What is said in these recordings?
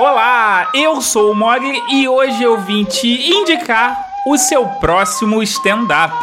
Olá, eu sou o Mogli e hoje eu vim te indicar o seu próximo stand-up.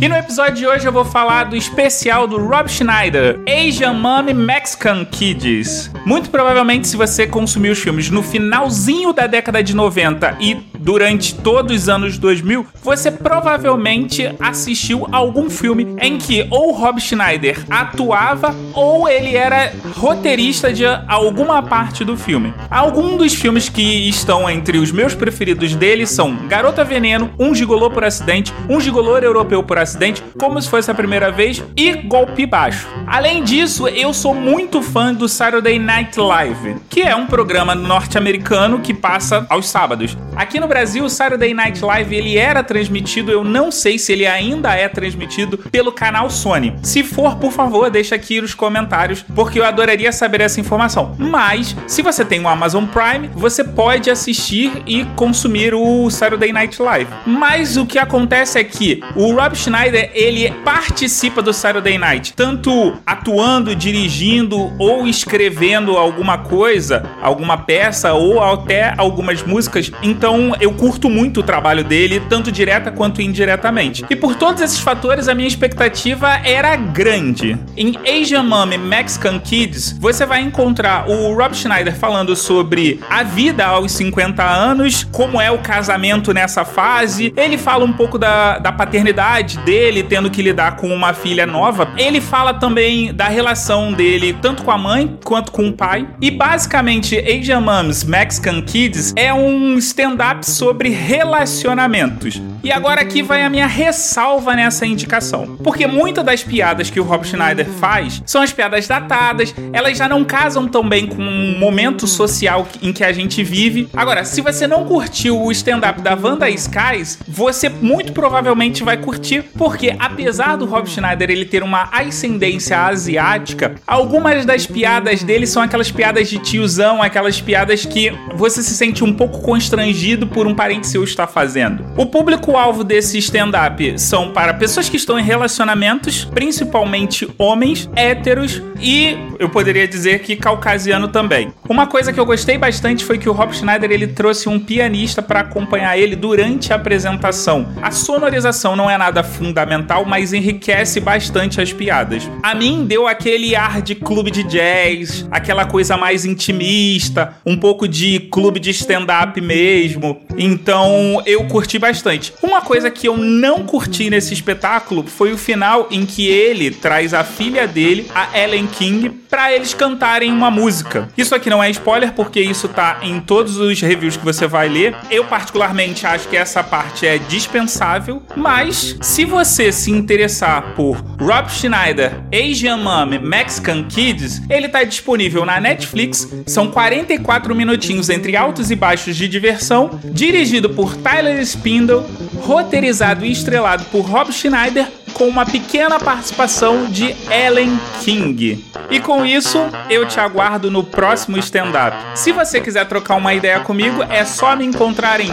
E no episódio de hoje eu vou falar do especial do Rob Schneider, Asian Mommy Mexican Kids. Muito provavelmente, se você consumiu os filmes no finalzinho da década de 90 e durante todos os anos 2000, você provavelmente assistiu algum filme em que ou Rob Schneider atuava ou ele era roteirista de alguma parte do filme. Alguns dos filmes que estão entre os meus preferidos dele são Garota Veneno, Um Gigolô por Acidente, Um Gigolô Europeu por Acidente, como se fosse a primeira vez, e golpe baixo. Além disso, eu sou muito fã do Saturday Night Live, que é um programa norte-americano que passa aos sábados. Aqui no Brasil, o Saturday Night Live ele era transmitido, eu não sei se ele ainda é transmitido pelo canal Sony. Se for, por favor, deixa aqui nos comentários, porque eu adoraria saber essa informação. Mas, se você tem o Amazon Prime, você pode assistir e consumir o Saturday Night Live. Mas o que acontece é que o Rob Schneider ele participa do Saturday Night, tanto atuando, dirigindo ou escrevendo alguma coisa, alguma peça ou até algumas músicas. Então, eu curto muito o trabalho dele, tanto direta quanto indiretamente. E por todos esses fatores, a minha expectativa era grande. Em Asian Mom Mexican Kids, você vai encontrar o Rob Schneider falando sobre a vida aos 50 anos, como é o casamento nessa fase. Ele fala um pouco da, da paternidade dele tendo que lidar com uma filha nova, ele fala também da relação dele tanto com a mãe quanto com o pai. E basicamente, Asian Moms Mexican Kids é um stand-up sobre relacionamentos. E agora aqui vai a minha ressalva nessa indicação. Porque muitas das piadas que o Rob Schneider faz são as piadas datadas, elas já não casam tão bem com o momento social em que a gente vive. Agora, se você não curtiu o stand-up da Wanda Skies, você muito provavelmente vai curtir porque apesar do Rob Schneider ele ter uma ascendência asiática, algumas das piadas dele são aquelas piadas de tiozão, aquelas piadas que você se sente um pouco constrangido por um parente seu estar fazendo. O público-alvo desse stand-up são para pessoas que estão em relacionamentos, principalmente homens, héteros e eu poderia dizer que caucasiano também. Uma coisa que eu gostei bastante foi que o Rob Schneider ele trouxe um pianista para acompanhar ele durante a apresentação. A sonorização não é nada fundamental, mas enriquece bastante as piadas. A mim deu aquele ar de clube de jazz, aquela coisa mais intimista, um pouco de clube de stand-up mesmo. Então eu curti bastante. Uma coisa que eu não curti nesse espetáculo foi o final em que ele traz a filha dele, a Ellen King, para eles cantarem uma música. Isso aqui não é spoiler porque isso tá em todos os reviews que você vai ler. Eu particularmente acho que essa parte é dispensável, mas se você se interessar por Rob Schneider, Asian Mom, Mexican Kids, ele está disponível na Netflix. São 44 minutinhos entre altos e baixos de diversão, dirigido por Tyler Spindle, roteirizado e estrelado por Rob Schneider, com uma pequena participação de Ellen King. E com isso, eu te aguardo no próximo stand-up. Se você quiser trocar uma ideia comigo, é só me encontrar em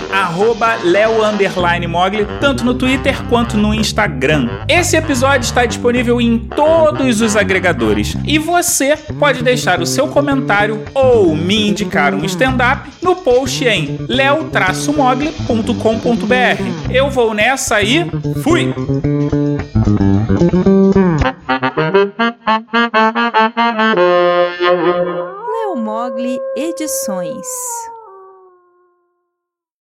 leo_mogli, tanto no Twitter quanto no Instagram. Esse episódio está disponível em todos os agregadores e você pode deixar o seu comentário ou me indicar um stand-up no post em leo-mogli.com.br. Eu vou nessa e fui! Leo Mogli Edições